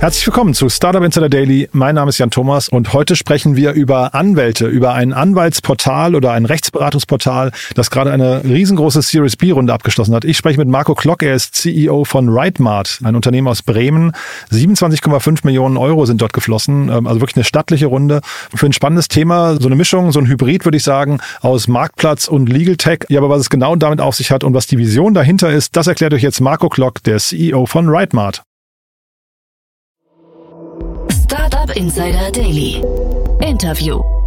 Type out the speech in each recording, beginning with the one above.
Herzlich willkommen zu Startup Insider Daily. Mein Name ist Jan Thomas und heute sprechen wir über Anwälte, über ein Anwaltsportal oder ein Rechtsberatungsportal, das gerade eine riesengroße Series B Runde abgeschlossen hat. Ich spreche mit Marco Klock, er ist CEO von RightMart, ein Unternehmen aus Bremen. 27,5 Millionen Euro sind dort geflossen, ähm, also wirklich eine stattliche Runde für ein spannendes Thema, so eine Mischung, so ein Hybrid würde ich sagen, aus Marktplatz und Legal Tech. Ja, aber was es genau damit auf sich hat und was die Vision dahinter ist, das erklärt euch jetzt Marco Klock, der CEO von RightMart. Startup Insider Daily. Interview.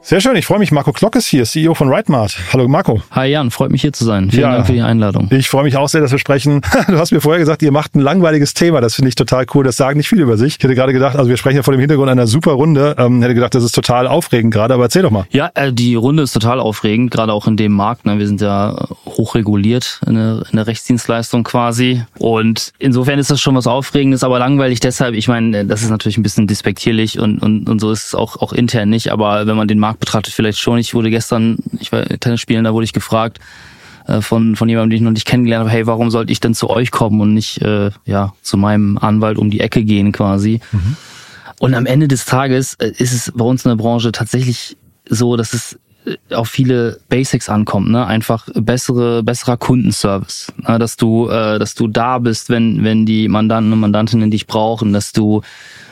Sehr schön, ich freue mich. Marco Klock ist hier, CEO von RightMart. Hallo Marco. Hi Jan, freut mich hier zu sein. Vielen Ja. Dank für die Einladung. Ich freue mich auch sehr, dass wir sprechen. Du hast mir vorher gesagt, ihr macht ein langweiliges Thema. Das finde ich total cool. Das sagen nicht viele über sich. Ich hätte gerade gedacht, also wir sprechen ja vor dem Hintergrund einer super Runde. Ähm, hätte gedacht, das ist total aufregend gerade, aber erzähl doch mal. Ja, äh, die Runde ist total aufregend, gerade auch in dem Markt. Ne? Wir sind ja hochreguliert in der, in der Rechtsdienstleistung quasi. Und insofern ist das schon was Aufregendes, aber langweilig deshalb. Ich meine, das ist natürlich ein bisschen despektierlich und, und, und so ist es auch, auch intern nicht. Aber wenn man den Markt betrachtet, vielleicht schon. Ich wurde gestern, ich war Tennis spielen, da wurde ich gefragt, äh, von, von jemandem, den ich noch nicht kennengelernt habe, hey, warum sollte ich denn zu euch kommen und nicht äh, ja zu meinem Anwalt um die Ecke gehen quasi? Und am Ende des Tages äh, ist es bei uns in der Branche tatsächlich so, dass es äh, auf viele Basics ankommt, ne? Einfach bessere, besserer Kundenservice, ne? dass du, äh, dass du da bist, wenn wenn die Mandanten und Mandantinnen dich brauchen, dass du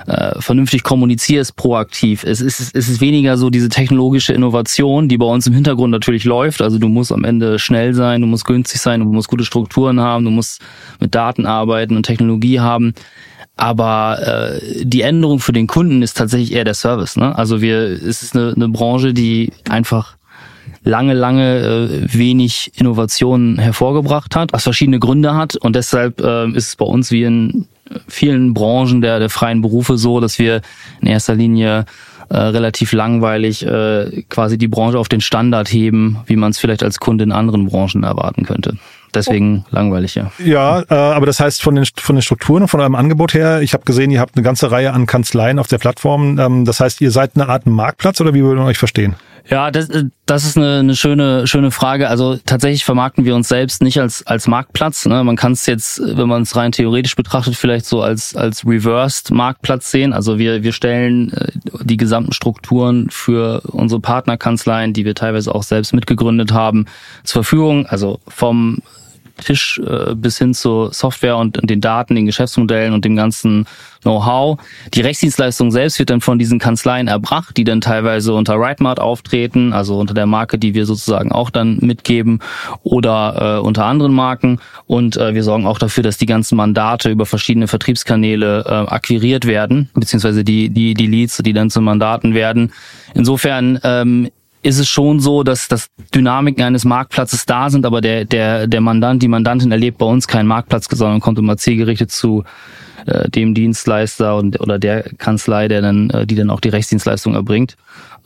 äh, vernünftig kommunizierst, proaktiv. Es ist, es ist weniger so diese technologische Innovation, die bei uns im Hintergrund natürlich läuft. Also du musst am Ende schnell sein, du musst günstig sein, du musst gute Strukturen haben, du musst mit Daten arbeiten und Technologie haben. Aber äh, die Änderung für den Kunden ist tatsächlich eher der Service. Ne? Also wir, es ist eine, eine Branche, die einfach lange, lange äh, wenig Innovationen hervorgebracht hat, was verschiedene Gründe hat. Und deshalb äh, ist es bei uns wie in vielen Branchen der, der freien Berufe so, dass wir in erster Linie äh, relativ langweilig äh, quasi die Branche auf den Standard heben, wie man es vielleicht als Kunde in anderen Branchen erwarten könnte. Deswegen langweilig, ja. Ja, äh, aber das heißt von den, von den Strukturen und von eurem Angebot her, ich habe gesehen, ihr habt eine ganze Reihe an Kanzleien auf der Plattform. Ähm, das heißt, ihr seid eine Art Marktplatz oder wie würde man euch verstehen? Ja, das, äh, das ist eine, eine schöne, schöne Frage. Also tatsächlich vermarkten wir uns selbst nicht als, als Marktplatz. Ne? Man kann es jetzt, wenn man es rein theoretisch betrachtet, vielleicht so als, als Reversed Marktplatz sehen. Also wir, wir stellen äh, die gesamten Strukturen für unsere Partnerkanzleien, die wir teilweise auch selbst mitgegründet haben, zur Verfügung. Also vom Tisch äh, bis hin zur Software und den Daten, den Geschäftsmodellen und dem ganzen Know-how. Die Rechtsdienstleistung selbst wird dann von diesen Kanzleien erbracht, die dann teilweise unter RightMart auftreten, also unter der Marke, die wir sozusagen auch dann mitgeben oder äh, unter anderen Marken. Und äh, wir sorgen auch dafür, dass die ganzen Mandate über verschiedene Vertriebskanäle äh, akquiriert werden, beziehungsweise die, die, die Leads, die dann zu Mandaten werden. Insofern ähm, ist es schon so, dass, dass Dynamiken eines Marktplatzes da sind, aber der, der, der Mandant, die Mandantin erlebt bei uns keinen Marktplatz, sondern kommt immer zielgerichtet zu äh, dem Dienstleister und, oder der Kanzlei, der dann, äh, die dann auch die Rechtsdienstleistung erbringt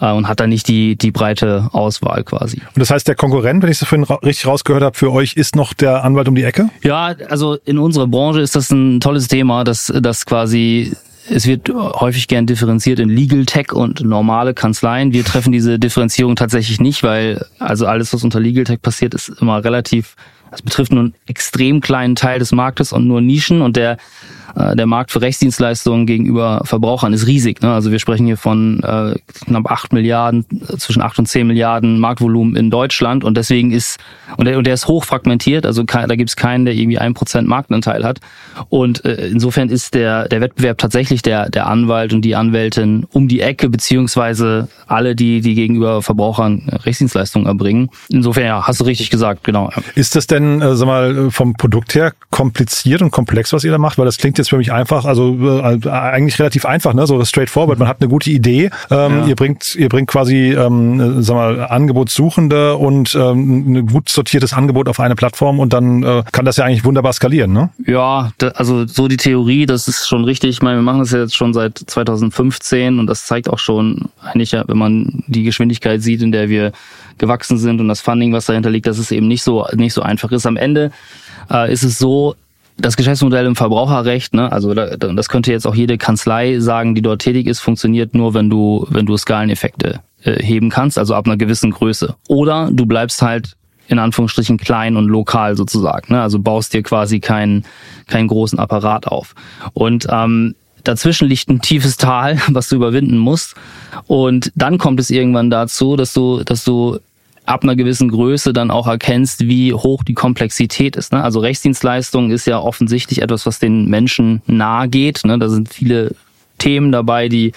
äh, und hat dann nicht die, die breite Auswahl quasi. Und das heißt, der Konkurrent, wenn ich es vorhin ra richtig rausgehört habe, für euch ist noch der Anwalt um die Ecke? Ja, also in unserer Branche ist das ein tolles Thema, dass, dass quasi es wird häufig gern differenziert in Legal Tech und normale Kanzleien. Wir treffen diese Differenzierung tatsächlich nicht, weil also alles, was unter Legal Tech passiert, ist immer relativ, das betrifft nur einen extrem kleinen Teil des Marktes und nur Nischen und der äh, der Markt für Rechtsdienstleistungen gegenüber Verbrauchern ist riesig. Ne? Also wir sprechen hier von äh, knapp 8 Milliarden, äh, zwischen 8 und 10 Milliarden Marktvolumen in Deutschland und deswegen ist, und der, und der ist hoch fragmentiert, also da gibt es keinen, der irgendwie ein Prozent Marktanteil hat. Und äh, insofern ist der, der Wettbewerb tatsächlich der, der Anwalt und die Anwältin um die Ecke, beziehungsweise alle, die, die gegenüber Verbrauchern Rechtsdienstleistungen erbringen. Insofern, ja, hast du richtig gesagt, genau. Ist das denn, äh, sag mal, vom Produkt her kompliziert und komplex, was ihr da macht? Weil das klingt jetzt für mich einfach, also äh, eigentlich relativ einfach, ne? So straightforward. Man hat eine gute Idee. Ähm, Ja. Ihr bringt, ihr bringt quasi, ähm, äh, sag mal, Angebotssuchende und ähm, ein gut sortiertes Angebot auf eine Plattform und dann äh, kann das ja eigentlich wunderbar skalieren, ne? Ja, da, also so die Theorie, das ist schon richtig. Ich meine, wir machen das jetzt schon seit 2015 und das zeigt auch schon eigentlich, ja, wenn man die Geschwindigkeit sieht, in der wir gewachsen sind und das Funding, was dahinter liegt, dass es eben nicht so nicht so einfach ist. Am Ende äh, ist es so, das Geschäftsmodell im Verbraucherrecht, ne, also da, das könnte jetzt auch jede Kanzlei sagen, die dort tätig ist, funktioniert nur, wenn du, wenn du Skaleneffekte äh, heben kannst, also ab einer gewissen Größe. Oder du bleibst halt in Anführungsstrichen klein und lokal sozusagen. Ne? Also baust dir quasi keinen keinen großen Apparat auf. Und ähm, dazwischen liegt ein tiefes Tal, was du überwinden musst. Und dann kommt es irgendwann dazu, dass du, dass du ab einer gewissen Größe dann auch erkennst, wie hoch die Komplexität ist. Ne? Also Rechtsdienstleistung ist ja offensichtlich etwas, was den Menschen nahe geht. Ne? Da sind viele Themen dabei, die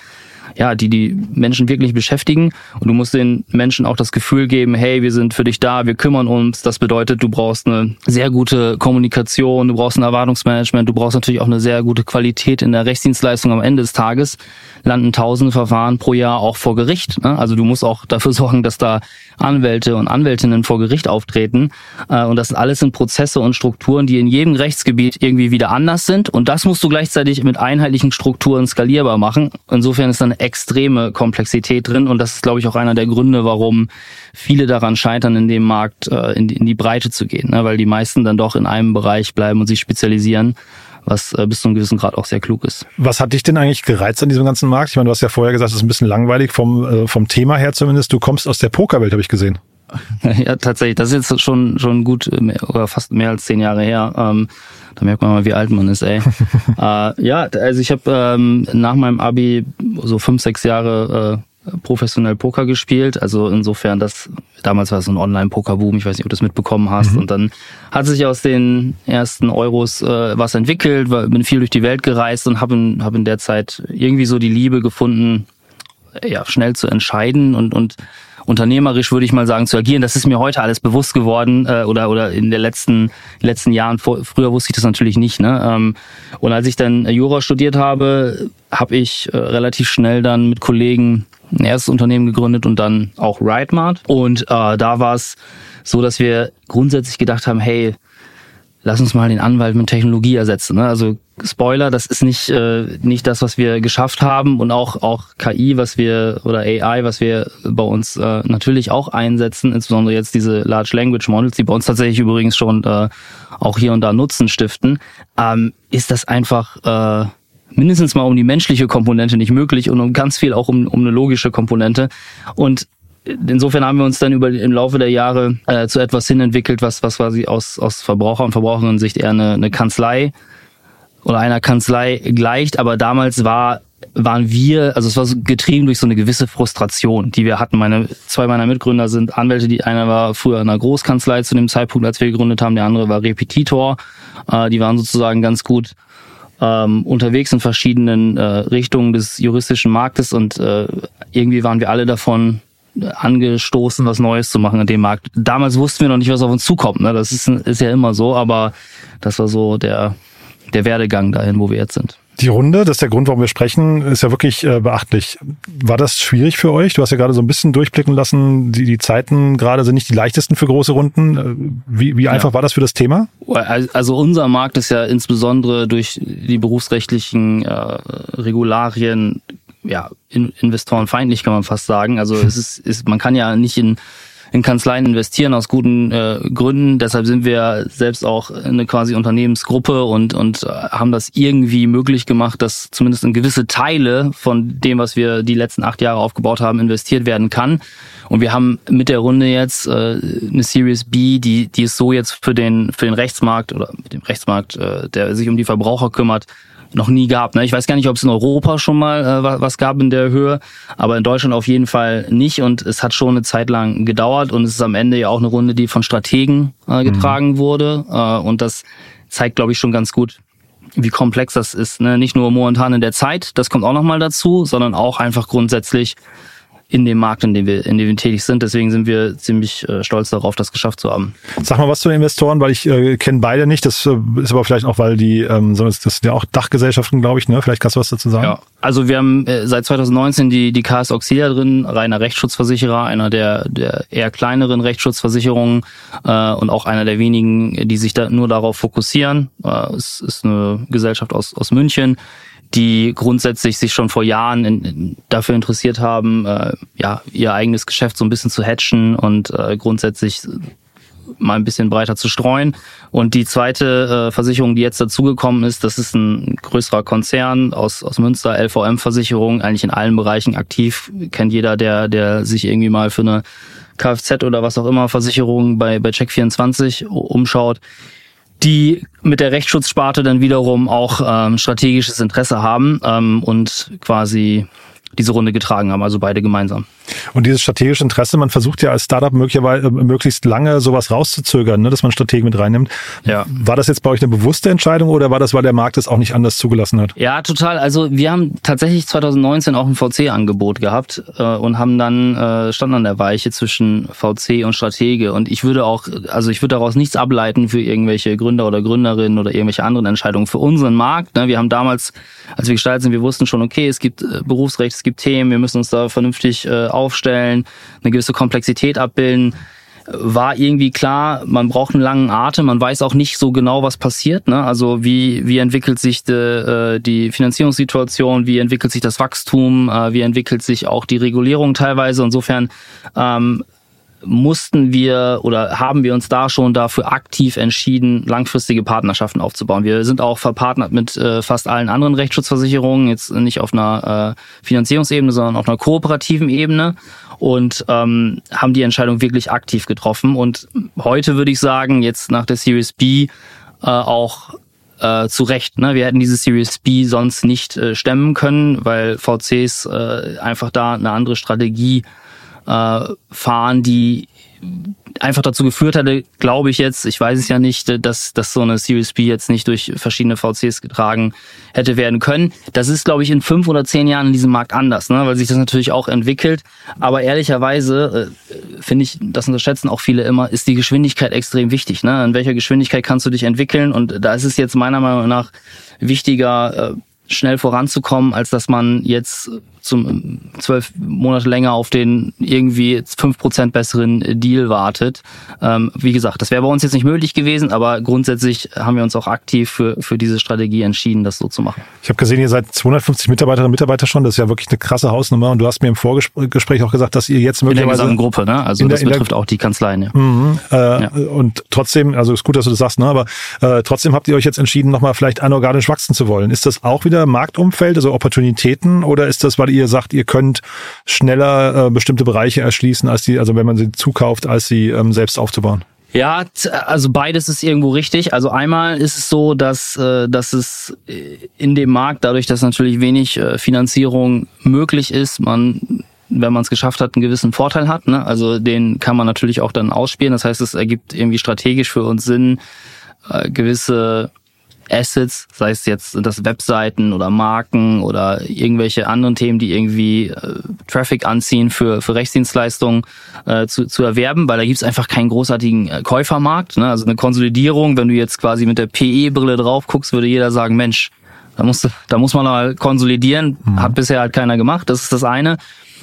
ja, die die Menschen wirklich beschäftigen. Und du musst den Menschen auch das Gefühl geben, hey, wir sind für dich da, wir kümmern uns. Das bedeutet, du brauchst eine sehr gute Kommunikation, du brauchst ein Erwartungsmanagement, du brauchst natürlich auch eine sehr gute Qualität in der Rechtsdienstleistung am Ende des Tages landen tausende Verfahren pro Jahr auch vor Gericht. Ne? Also du musst auch dafür sorgen, dass da Anwälte und Anwältinnen vor Gericht auftreten. Äh, und das alles sind Prozesse und Strukturen, die in jedem Rechtsgebiet irgendwie wieder anders sind. Und das musst du gleichzeitig mit einheitlichen Strukturen skalierbar machen. Insofern ist da eine extreme Komplexität drin. Und das ist, glaube ich, auch einer der Gründe, warum viele daran scheitern, in dem Markt äh, in die Breite zu gehen. Ne? Weil die meisten dann doch in einem Bereich bleiben und sich spezialisieren was äh, bis zu einem gewissen Grad auch sehr klug ist. Was hat dich denn eigentlich gereizt an diesem ganzen Markt? Ich meine, du hast ja vorher gesagt, es ist ein bisschen langweilig vom, äh, vom Thema her zumindest. Du kommst aus der Pokerwelt, habe ich gesehen. ja, tatsächlich. Das ist jetzt schon, schon gut äh, oder fast mehr als zehn Jahre her. Ähm, da merkt man mal, wie alt man ist, ey. äh, ja, also ich habe ähm, nach meinem Abi so fünf, sechs Jahre äh, professionell Poker gespielt. Also insofern, das damals war es so ein Online-Poker-Boom. Ich weiß nicht, ob du das mitbekommen hast. Mhm. Und dann hat sich aus den ersten Euros äh, was entwickelt, war, bin viel durch die Welt gereist und habe in, hab in der Zeit irgendwie so die Liebe gefunden, ja, schnell zu entscheiden und, und unternehmerisch würde ich mal sagen zu agieren. Das ist mir heute alles bewusst geworden äh, oder oder in den letzten letzten Jahren. Vor, früher wusste ich das natürlich nicht. Ne? Ähm, und als ich dann Jura studiert habe, habe ich äh, relativ schnell dann mit Kollegen ein erstes Unternehmen gegründet und dann auch RideMart. Und äh, da war es so, dass wir grundsätzlich gedacht haben, hey, lass uns mal den Anwalt mit Technologie ersetzen. Ne? Also Spoiler, das ist nicht äh, nicht das, was wir geschafft haben und auch auch KI, was wir oder AI, was wir bei uns äh, natürlich auch einsetzen, insbesondere jetzt diese Large Language Models, die bei uns tatsächlich übrigens schon äh, auch hier und da Nutzen stiften, ähm, ist das einfach äh, mindestens mal um die menschliche Komponente nicht möglich und um ganz viel auch um, um eine logische Komponente. Und insofern haben wir uns dann über im Laufe der Jahre äh, zu etwas hin entwickelt, was, was quasi aus, aus Verbraucher- und Verbraucherinnen-Sicht eher eine, eine Kanzlei oder einer Kanzlei gleicht. Aber damals war waren wir, also es war so getrieben durch so eine gewisse Frustration, die wir hatten. Meine zwei meiner Mitgründer sind Anwälte, die einer war früher in einer Großkanzlei zu dem Zeitpunkt, als wir gegründet haben, der andere war Repetitor. Äh, die waren sozusagen ganz gut ähm, unterwegs in verschiedenen äh, Richtungen des juristischen Marktes und äh, irgendwie waren wir alle davon angestoßen, was Neues zu machen in dem Markt. Damals wussten wir noch nicht, was auf uns zukommt. Ne? Das ist, ist ja immer so, aber das war so der, der Werdegang dahin, wo wir jetzt sind. Die Runde, das ist der Grund, warum wir sprechen, ist ja wirklich äh, beachtlich. War das schwierig für euch? Du hast ja gerade so ein bisschen durchblicken lassen, die, die Zeiten gerade sind nicht die leichtesten für große Runden. Äh, wie, wie einfach ja. war das für das Thema? Also unser Markt ist ja insbesondere durch die berufsrechtlichen äh, Regularien ja, investorenfeindlich kann man fast sagen. Also es ist, ist man kann ja nicht in in Kanzleien investieren aus guten äh, Gründen. Deshalb sind wir selbst auch eine quasi Unternehmensgruppe und, und äh, haben das irgendwie möglich gemacht, dass zumindest in gewisse Teile von dem, was wir die letzten acht Jahre aufgebaut haben, investiert werden kann. Und wir haben mit der Runde jetzt äh, eine Series B, die, die ist so jetzt für den, für den Rechtsmarkt oder mit dem Rechtsmarkt, äh, der sich um die Verbraucher kümmert, noch nie gab. Ne? Ich weiß gar nicht, ob es in Europa schon mal äh, was gab in der Höhe, aber in Deutschland auf jeden Fall nicht. Und es hat schon eine Zeit lang gedauert und es ist am Ende ja auch eine Runde, die von Strategen äh, mhm. getragen mhm. wurde. Äh, und das zeigt, glaube ich, schon ganz gut, wie komplex das ist. Ne? Nicht nur momentan in der Zeit, das kommt auch nochmal dazu, sondern auch einfach grundsätzlich in dem Markt, in dem wir, in dem wir tätig sind. Deswegen sind wir ziemlich äh, stolz darauf, das geschafft zu haben. Sag mal was zu den Investoren, weil ich äh, kenne beide nicht. Das äh, ist aber vielleicht auch, weil die, ähm, das sind ja auch Dachgesellschaften, glaube ich. Ne? Vielleicht kannst du was dazu sagen. Ja, also wir haben äh, seit 2019 die, die KS Auxilia drin, reiner Rechtsschutzversicherer, einer der, der eher kleineren Rechtsschutzversicherungen äh, und auch einer der wenigen, die sich da nur darauf fokussieren. Äh, es ist eine Gesellschaft aus, aus München die grundsätzlich sich schon vor Jahren in, dafür interessiert haben, äh, ja, ihr eigenes Geschäft so ein bisschen zu hatchen und äh, grundsätzlich mal ein bisschen breiter zu streuen. Und die zweite äh, Versicherung, die jetzt dazugekommen ist, das ist ein größerer Konzern aus, aus Münster, LVM-Versicherung, eigentlich in allen Bereichen aktiv. Kennt jeder, der, der sich irgendwie mal für eine Kfz oder was auch immer Versicherungen bei, bei Check24 umschaut, die mit der Rechtsschutzsparte dann wiederum auch ähm, strategisches Interesse haben ähm, und quasi diese Runde getragen haben, also beide gemeinsam. Und dieses strategische Interesse, man versucht ja als Startup möglicherweise äh, möglichst lange sowas rauszuzögern, ne, dass man Strategen mit reinnimmt. Ja. War das jetzt bei euch eine bewusste Entscheidung oder war das, weil der Markt es auch nicht anders zugelassen hat? Ja, total. Also wir haben tatsächlich 2019 auch ein VC-Angebot gehabt äh, und haben dann äh, standen an der Weiche zwischen VC und Stratege. Und ich würde auch, also ich würde daraus nichts ableiten für irgendwelche Gründer oder Gründerinnen oder irgendwelche anderen Entscheidungen. Für unseren Markt, ne, wir haben damals, als wir gestartet sind, wir wussten schon, okay, es gibt äh, Berufsrecht, es gibt Themen, wir müssen uns da vernünftig äh, aufstellen, eine gewisse Komplexität abbilden war irgendwie klar, man braucht einen langen Atem, man weiß auch nicht so genau, was passiert. Ne? Also wie, wie entwickelt sich de, äh, die Finanzierungssituation, wie entwickelt sich das Wachstum, äh, wie entwickelt sich auch die Regulierung teilweise. Insofern ähm, mussten wir oder haben wir uns da schon dafür aktiv entschieden, langfristige Partnerschaften aufzubauen. Wir sind auch verpartnert mit äh, fast allen anderen Rechtsschutzversicherungen, jetzt nicht auf einer äh, Finanzierungsebene, sondern auf einer kooperativen Ebene und ähm, haben die Entscheidung wirklich aktiv getroffen. Und heute würde ich sagen, jetzt nach der Series B äh, auch äh, zu Recht. Ne? Wir hätten diese Series B sonst nicht äh, stemmen können, weil VCs äh, einfach da eine andere Strategie fahren, die einfach dazu geführt hatte, glaube ich jetzt, ich weiß es ja nicht, dass, dass so eine Series B jetzt nicht durch verschiedene VCs getragen hätte werden können. Das ist, glaube ich, in fünf oder zehn Jahren in diesem Markt anders, ne? weil sich das natürlich auch entwickelt. Aber ehrlicherweise äh, finde ich, das unterschätzen auch viele immer, ist die Geschwindigkeit extrem wichtig. Ne? In welcher Geschwindigkeit kannst du dich entwickeln? Und da ist es jetzt meiner Meinung nach wichtiger, äh, schnell voranzukommen, als dass man jetzt zum zwölf Monate länger auf den irgendwie fünf Prozent besseren Deal wartet. Ähm, wie gesagt, das wäre bei uns jetzt nicht möglich gewesen, aber grundsätzlich haben wir uns auch aktiv für, für diese Strategie entschieden, das so zu machen. Ich habe gesehen, ihr seid 250 Mitarbeiterinnen und Mitarbeiter schon. Das ist ja wirklich eine krasse Hausnummer. Und du hast mir im Vorgespräch auch gesagt, dass ihr jetzt möglicherweise... In der Gruppe, ne? Also das der, betrifft der, auch die Kanzleien. Ja. Mhm, äh, ja. Und trotzdem, also ist gut, dass du das sagst, ne? aber äh, trotzdem habt ihr euch jetzt entschieden, nochmal vielleicht anorganisch wachsen zu wollen. Ist das auch wieder Marktumfeld, also Opportunitäten oder ist das, weil ihr sagt, ihr könnt schneller äh, bestimmte Bereiche erschließen, als die, also wenn man sie zukauft, als sie ähm, selbst aufzubauen? Ja, also beides ist irgendwo richtig. Also einmal ist es so, dass, äh, dass es in dem Markt, dadurch, dass natürlich wenig äh, Finanzierung möglich ist, man wenn man es geschafft hat, einen gewissen Vorteil hat. Ne? Also den kann man natürlich auch dann ausspielen. Das heißt, es ergibt irgendwie strategisch für uns Sinn, äh, gewisse Assets, sei es jetzt das Webseiten oder Marken oder irgendwelche anderen Themen, die irgendwie äh, Traffic anziehen für, für Rechtsdienstleistungen äh, zu, zu erwerben, weil da gibt's einfach keinen großartigen äh, Käufermarkt. Ne? Also eine Konsolidierung, wenn du jetzt quasi mit der PE-Brille drauf guckst, würde jeder sagen, Mensch, da, musst, da muss man mal konsolidieren. Mhm. Hat bisher halt keiner gemacht. Das ist das eine.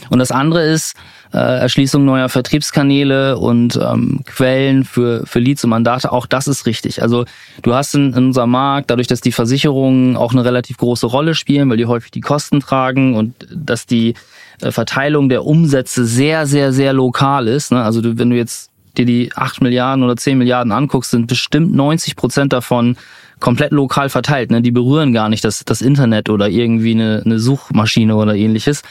Und das andere ist äh, Erschließung neuer Vertriebskanäle und ähm, Quellen für, für Leads und Mandate. Auch das ist richtig. Also du hast in, in unserem Markt, dadurch, dass die Versicherungen auch eine relativ große Rolle spielen, weil die häufig die Kosten tragen und dass die äh, Verteilung der Umsätze sehr, sehr, sehr lokal ist. Ne? Also du, wenn du jetzt dir die 8 Milliarden oder 10 Milliarden anguckst, sind bestimmt 90 Prozent davon komplett lokal verteilt. Ne? Die berühren gar nicht das, das Internet oder irgendwie eine, eine Suchmaschine oder ähnliches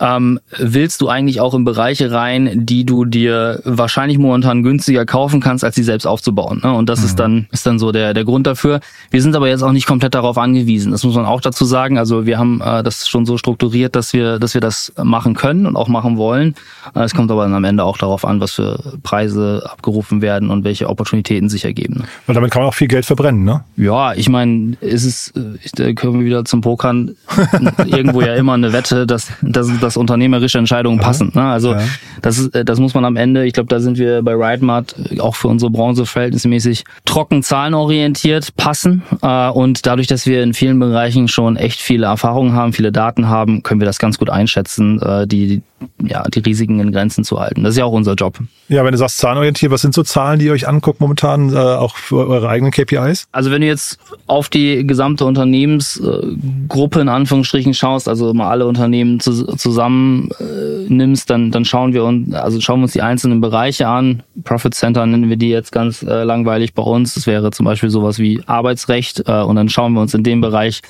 ähm, willst du eigentlich auch in Bereiche rein, die du dir wahrscheinlich momentan günstiger kaufen kannst, als sie selbst aufzubauen. Ne? Und das mhm. ist dann ist dann so der der Grund dafür. Wir sind aber jetzt auch nicht komplett darauf angewiesen. Das muss man auch dazu sagen. Also wir haben äh, das schon so strukturiert, dass wir dass wir das machen können und auch machen wollen. Äh, es kommt aber dann am Ende auch darauf an, was für Preise abgerufen werden und welche Opportunitäten sich ergeben. Weil damit kann man auch viel Geld verbrennen, ne? Ja, ich meine, ist es, ich, da können wir wieder zum Pokern irgendwo ja immer eine Wette, dass, dass dass unternehmerische Entscheidungen passen. Ne? Also ja. das ist, das muss man am Ende, ich glaube, da sind wir bei RideMart auch für unsere Branche verhältnismäßig trocken zahlenorientiert passen. Äh, und dadurch, dass wir in vielen Bereichen schon echt viele Erfahrungen haben, viele Daten haben, können wir das ganz gut einschätzen, äh, die, ja, die Risiken in Grenzen zu halten. Das ist ja auch unser Job. Ja, wenn du sagst zahlenorientiert, was sind so Zahlen, die ihr euch anguckt momentan, äh, auch für eure eigenen KPIs? Also wenn du jetzt auf die gesamte Unternehmensgruppe in Anführungsstrichen schaust, also mal alle Unternehmen zu, zusammen äh, nimmst, dann, dann schauen wir uns, also schauen wir uns die einzelnen Bereiche an. Profit Center nennen wir die jetzt ganz äh, langweilig bei uns. Das wäre zum Beispiel sowas wie Arbeitsrecht äh, und dann schauen wir uns in dem Bereich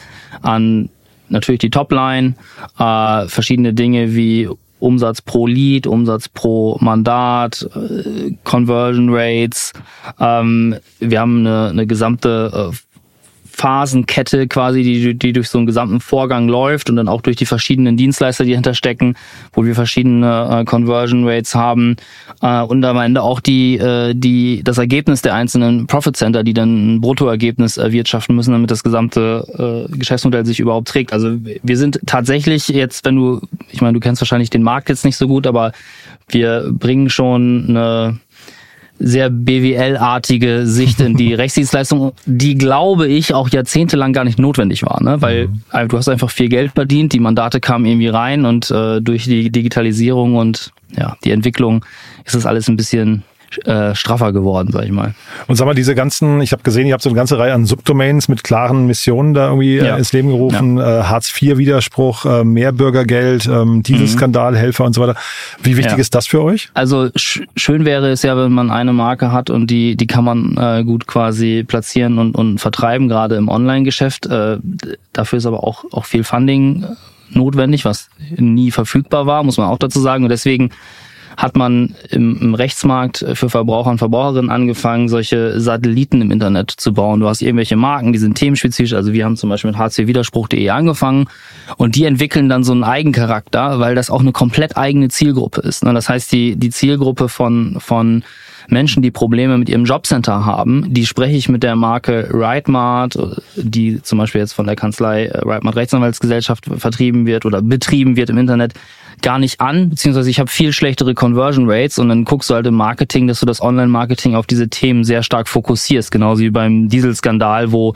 an natürlich die Topline, äh, verschiedene Dinge wie Umsatz pro Lead, Umsatz pro Mandat, äh, Conversion Rates. Ähm, wir haben eine, eine gesamte äh, Phasenkette quasi, die, die durch so einen gesamten Vorgang läuft und dann auch durch die verschiedenen Dienstleister, die hinterstecken, wo wir verschiedene äh, Conversion Rates haben äh, und am Ende auch die, äh, die, das Ergebnis der einzelnen Profit Center, die dann ein Bruttoergebnis erwirtschaften müssen, damit das gesamte äh, Geschäftsmodell sich überhaupt trägt. Also wir sind tatsächlich jetzt, wenn du, ich meine, du kennst wahrscheinlich den Markt jetzt nicht so gut, aber wir bringen schon eine sehr BWL-artige Sicht in die Rechtsdienstleistung, die, glaube ich, auch jahrzehntelang gar nicht notwendig war, ne? weil mhm. du hast einfach viel Geld verdient, die Mandate kamen irgendwie rein und äh, durch die Digitalisierung und ja, die Entwicklung ist das alles ein bisschen äh, straffer geworden, sag ich mal. Und sag mal, diese ganzen, ich habe gesehen, ihr habt so eine ganze Reihe an Subdomains mit klaren Missionen da irgendwie äh, ja. äh, ins Leben gerufen. Ja. Äh, Hartz-IV-Widerspruch, äh, Mehrbürgergeld, ähm, Dieselskandalhelfer mhm. und so weiter. Wie wichtig ja. ist das für euch? Also sch schön wäre es ja, wenn man eine Marke hat und die, die kann man äh, gut quasi platzieren und, und vertreiben, gerade im Online-Geschäft. Äh, dafür ist aber auch, auch viel Funding notwendig, was nie verfügbar war, muss man auch dazu sagen. Und deswegen hat man im, im Rechtsmarkt für Verbraucher und Verbraucherinnen angefangen, solche Satelliten im Internet zu bauen. Du hast irgendwelche Marken, die sind themenspezifisch. Also wir haben zum Beispiel mit hcwiderspruch.de angefangen und die entwickeln dann so einen Eigencharakter, weil das auch eine komplett eigene Zielgruppe ist. Ne? Das heißt, die, die Zielgruppe von, von Menschen, die Probleme mit ihrem Jobcenter haben, die spreche ich mit der Marke RightMart, die zum Beispiel jetzt von der Kanzlei äh, RightMart Rechtsanwaltsgesellschaft vertrieben wird oder betrieben wird im Internet, gar nicht an, beziehungsweise ich habe viel schlechtere Conversion Rates und dann guckst du halt im Marketing, dass du das Online-Marketing auf diese Themen sehr stark fokussierst, genauso wie beim Dieselskandal, wo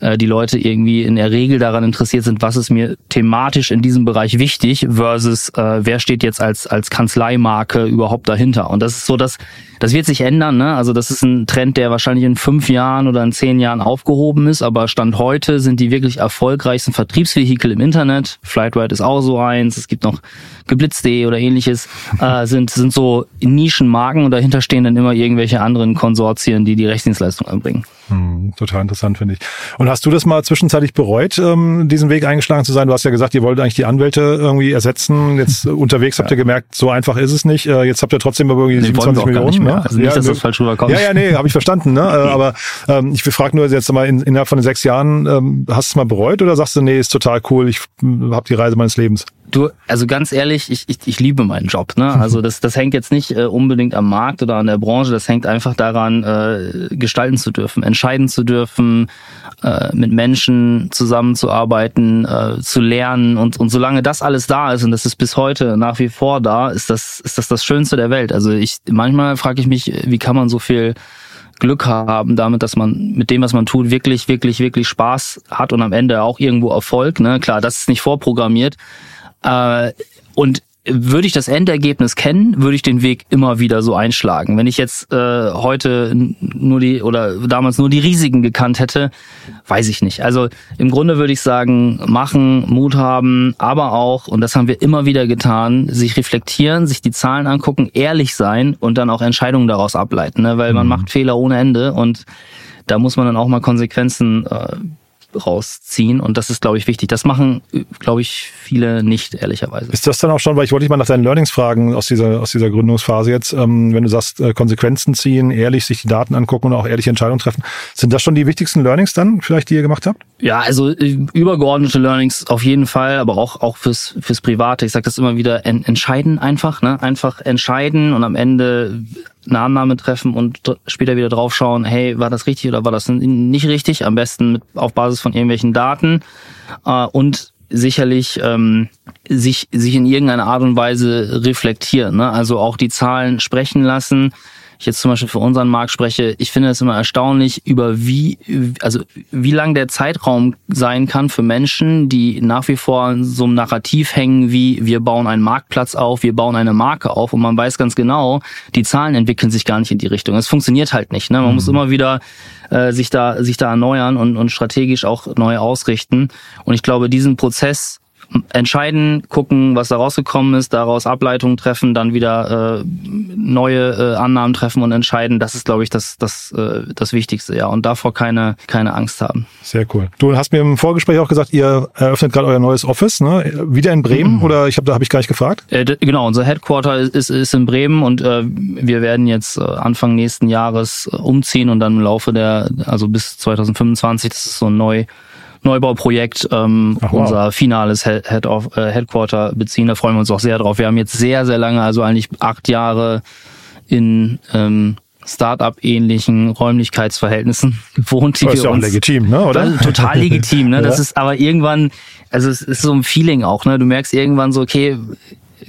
äh, die Leute irgendwie in der Regel daran interessiert sind, was ist mir thematisch in diesem Bereich wichtig versus äh, wer steht jetzt als als Kanzleimarke überhaupt dahinter. Und das ist so, dass das wird sich ändern. Ne? Also das ist ein Trend, der wahrscheinlich in fünf Jahren oder in zehn Jahren aufgehoben ist. Aber stand heute sind die wirklich erfolgreichsten Vertriebsvehikel im Internet. Flightride ist auch so eins. Es gibt noch Geblitz.de oder ähnliches. Äh, sind sind so Nischenmarken und dahinter stehen dann immer irgendwelche anderen Konsortien, die die Rechtsdienstleistung anbringen. Hm, total interessant, finde ich. Und hast du das mal zwischenzeitlich bereut, ähm, diesen Weg eingeschlagen zu sein? Du hast ja gesagt, ihr wollt eigentlich die Anwälte irgendwie ersetzen. Jetzt unterwegs habt ihr gemerkt, so einfach ist es nicht. Äh, jetzt habt ihr trotzdem aber irgendwie nee, 27 Millionen. Ne? Also nicht, ja, dass das falsch rüberkommt. Ja, ja, nee, habe ich verstanden. Ne? Äh, aber ähm, ich frage nur jetzt mal in, innerhalb von den sechs Jahren, ähm, hast du es mal bereut oder sagst du, nee, ist total cool, ich habe die Reise meines Lebens? Du, also ganz ehrlich, ich, ich, ich liebe meinen Job. Ne? Also das, das hängt jetzt nicht äh, unbedingt am Markt oder an der Branche, das hängt einfach daran, äh, gestalten zu dürfen, entscheiden zu dürfen, äh, mit Menschen zusammenzuarbeiten, äh, zu lernen und, und solange das alles da ist und das ist bis heute nach wie vor da, ist das, ist das das Schönste der Welt. Also ich manchmal frage ich mich, wie kann man so viel Glück haben damit, dass man mit dem, was man tut, wirklich, wirklich, wirklich Spaß hat und am Ende auch irgendwo Erfolg. Ne? Klar, das ist nicht vorprogrammiert. Äh, und würde ich das Endergebnis kennen, würde ich den Weg immer wieder so einschlagen. Wenn ich jetzt äh, heute nur die oder damals nur die Risiken gekannt hätte, weiß ich nicht. Also im Grunde würde ich sagen, machen, Mut haben, aber auch, und das haben wir immer wieder getan, sich reflektieren, sich die Zahlen angucken, ehrlich sein und dann auch Entscheidungen daraus ableiten, ne? weil man mhm. macht Fehler ohne Ende und da muss man dann auch mal Konsequenzen äh, rausziehen. Und das ist, glaube ich, wichtig. Das machen, glaube ich, viele nicht, ehrlicherweise. Ist das dann auch schon, weil ich wollte dich mal nach deinen Learnings fragen aus dieser, aus dieser Gründungsphase jetzt, ähm, wenn du sagst, äh, Konsequenzen ziehen, ehrlich sich die Daten angucken und auch ehrliche Entscheidungen treffen. Sind das schon die wichtigsten Learnings dann, vielleicht, die ihr gemacht habt? Ja, also äh, übergeordnete Learnings auf jeden Fall, aber auch, auch fürs, fürs Private. Ich sage das immer wieder, en entscheiden einfach, ne? Einfach entscheiden und am Ende eine Annahme treffen und später wieder draufschauen, hey, war das richtig oder war das nicht richtig? Am besten mit, auf Basis von irgendwelchen Daten äh, und sicherlich ähm, sich, sich in irgendeiner Art und Weise reflektieren. Ne? Also auch die Zahlen sprechen lassen ich jetzt zum Beispiel für unseren Markt spreche, ich finde es immer erstaunlich, über wie, also wie lang der Zeitraum sein kann für Menschen, die nach wie vor in so einem Narrativ hängen, wie wir bauen einen Marktplatz auf, wir bauen eine Marke auf und man weiß ganz genau, die Zahlen entwickeln sich gar nicht in die Richtung. Es funktioniert halt nicht. Ne? Man mhm. muss immer wieder äh, sich da sich da erneuern und, und strategisch auch neu ausrichten. Und ich glaube, diesen Prozess entscheiden, gucken, was da rausgekommen ist, daraus Ableitungen treffen, dann wieder äh, neue äh, Annahmen treffen und entscheiden. Das ist, glaube ich, das, das, äh, das Wichtigste, ja. Und davor keine, keine Angst haben. Sehr cool. Du hast mir im Vorgespräch auch gesagt, ihr eröffnet gerade euer neues Office, ne? Wieder in Bremen mhm. oder ich habe da habe ich gar nicht gefragt? Äh, genau, unser Headquarter ist, ist, ist in Bremen und äh, wir werden jetzt äh, Anfang nächsten Jahres äh, umziehen und dann im Laufe der, also bis 2025, das ist so ein neu Neubauprojekt ähm, Ach, wow. unser finales Head of, äh, Headquarter beziehen. Da freuen wir uns auch sehr drauf. Wir haben jetzt sehr, sehr lange, also eigentlich acht Jahre in ähm, Start-up-ähnlichen Räumlichkeitsverhältnissen gewohnt. Die das ist ja auch legitim, ne? oder? Total legitim, ne? Das ja. ist aber irgendwann, also es ist so ein Feeling auch, ne? Du merkst irgendwann so, okay,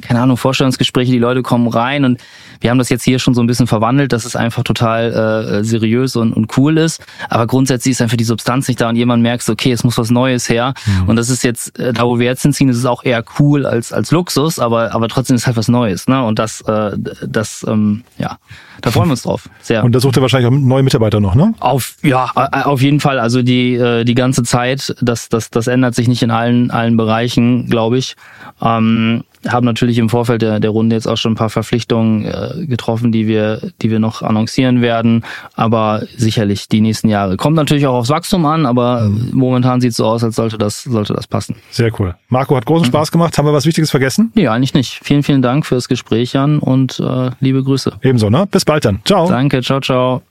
keine Ahnung, Vorstellungsgespräche, die Leute kommen rein und wir haben das jetzt hier schon so ein bisschen verwandelt, dass es einfach total äh, seriös und, und cool ist. Aber grundsätzlich ist einfach die Substanz nicht da und jemand merkt, okay, es muss was Neues her. Mhm. Und das ist jetzt, äh, da wo wir jetzt hinziehen, ist es auch eher cool als, als Luxus, aber, aber trotzdem ist halt was Neues. Ne? Und das, äh, das ähm, ja, da freuen wir uns drauf. Sehr. Und da sucht ihr wahrscheinlich auch neue Mitarbeiter noch, ne? Auf, ja, auf jeden Fall. Also die, äh, die ganze Zeit, das, das, das ändert sich nicht in allen, allen Bereichen, glaube ich. Ähm, haben natürlich im Vorfeld der, der Runde jetzt auch schon ein paar Verpflichtungen äh, getroffen, die wir, die wir noch annoncieren werden. Aber sicherlich die nächsten Jahre. Kommt natürlich auch aufs Wachstum an, aber mhm. momentan sieht es so aus, als sollte das, sollte das passen. Sehr cool. Marco, hat großen mhm. Spaß gemacht. Haben wir was Wichtiges vergessen? Nee, eigentlich nicht. Vielen, vielen Dank fürs Gespräch, Jan, und äh, liebe Grüße. Ebenso, ne? Bis bald dann. Ciao. Danke, ciao, ciao.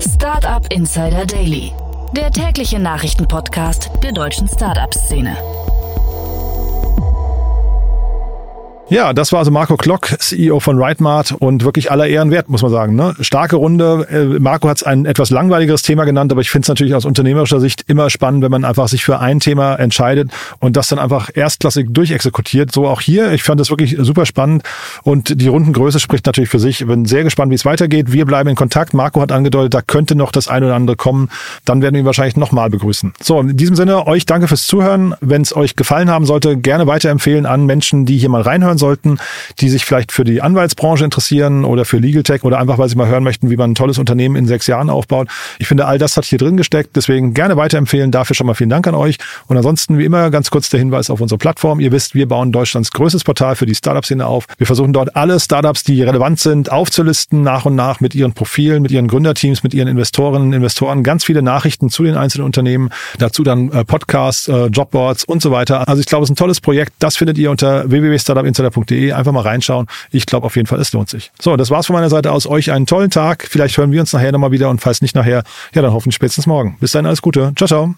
Startup Insider Daily. Der tägliche Nachrichtenpodcast der deutschen Startup-Szene. Ja, das war also Marco Klock, CEO von Rightmart und wirklich aller Ehren wert, muss man sagen. Ne? Starke Runde. Äh, Marco hat es ein etwas langweiligeres Thema genannt, aber ich finde es natürlich aus unternehmerischer Sicht immer spannend, wenn man einfach sich für ein Thema entscheidet und das dann einfach erstklassig durchexekutiert. So auch hier. Ich fand das wirklich super spannend und die Rundengröße spricht natürlich für sich. Ich bin sehr gespannt, wie es weitergeht. Wir bleiben in Kontakt. Marco hat angedeutet, da könnte noch das eine oder andere kommen. Dann werden wir ihn wahrscheinlich nochmal begrüßen. So, in diesem Sinne, euch danke fürs Zuhören. Wenn es euch gefallen haben sollte, gerne weiterempfehlen an Menschen, die hier mal reinhören hören sollten, die sich vielleicht für die Anwaltsbranche interessieren oder für Legal Tech oder einfach, weil sie mal hören möchten, wie man ein tolles Unternehmen in sechs Jahren aufbaut. Ich finde, all das hat hier drin gesteckt. Deswegen gerne weiterempfehlen. Dafür schon mal vielen Dank an euch. Und ansonsten, wie immer, ganz kurz der Hinweis auf unsere Plattform. Ihr wisst, wir bauen Deutschlands größtes Portal für die Startup-Szene auf. Wir versuchen dort alle Startups, die relevant sind, aufzulisten, nach und nach mit ihren Profilen, mit ihren Gründerteams, mit ihren Investorinnen, Investoren, ganz viele Nachrichten zu den einzelnen Unternehmen. Dazu dann äh, Podcasts, äh, Jobboards und so weiter. Also ich glaube, es ist ein tolles Projekt. Das findet ihr unter www.startupinsider startup.de. Einfach mal reinschauen. Ich glaube auf jeden Fall, es lohnt sich. So, das war's von meiner Seite aus. Euch einen tollen Tag. Vielleicht hören wir uns nachher nochmal wieder und falls nicht nachher, ja, dann hoffentlich spätestens morgen. Bis dann, alles Gute. Ciao, ciao.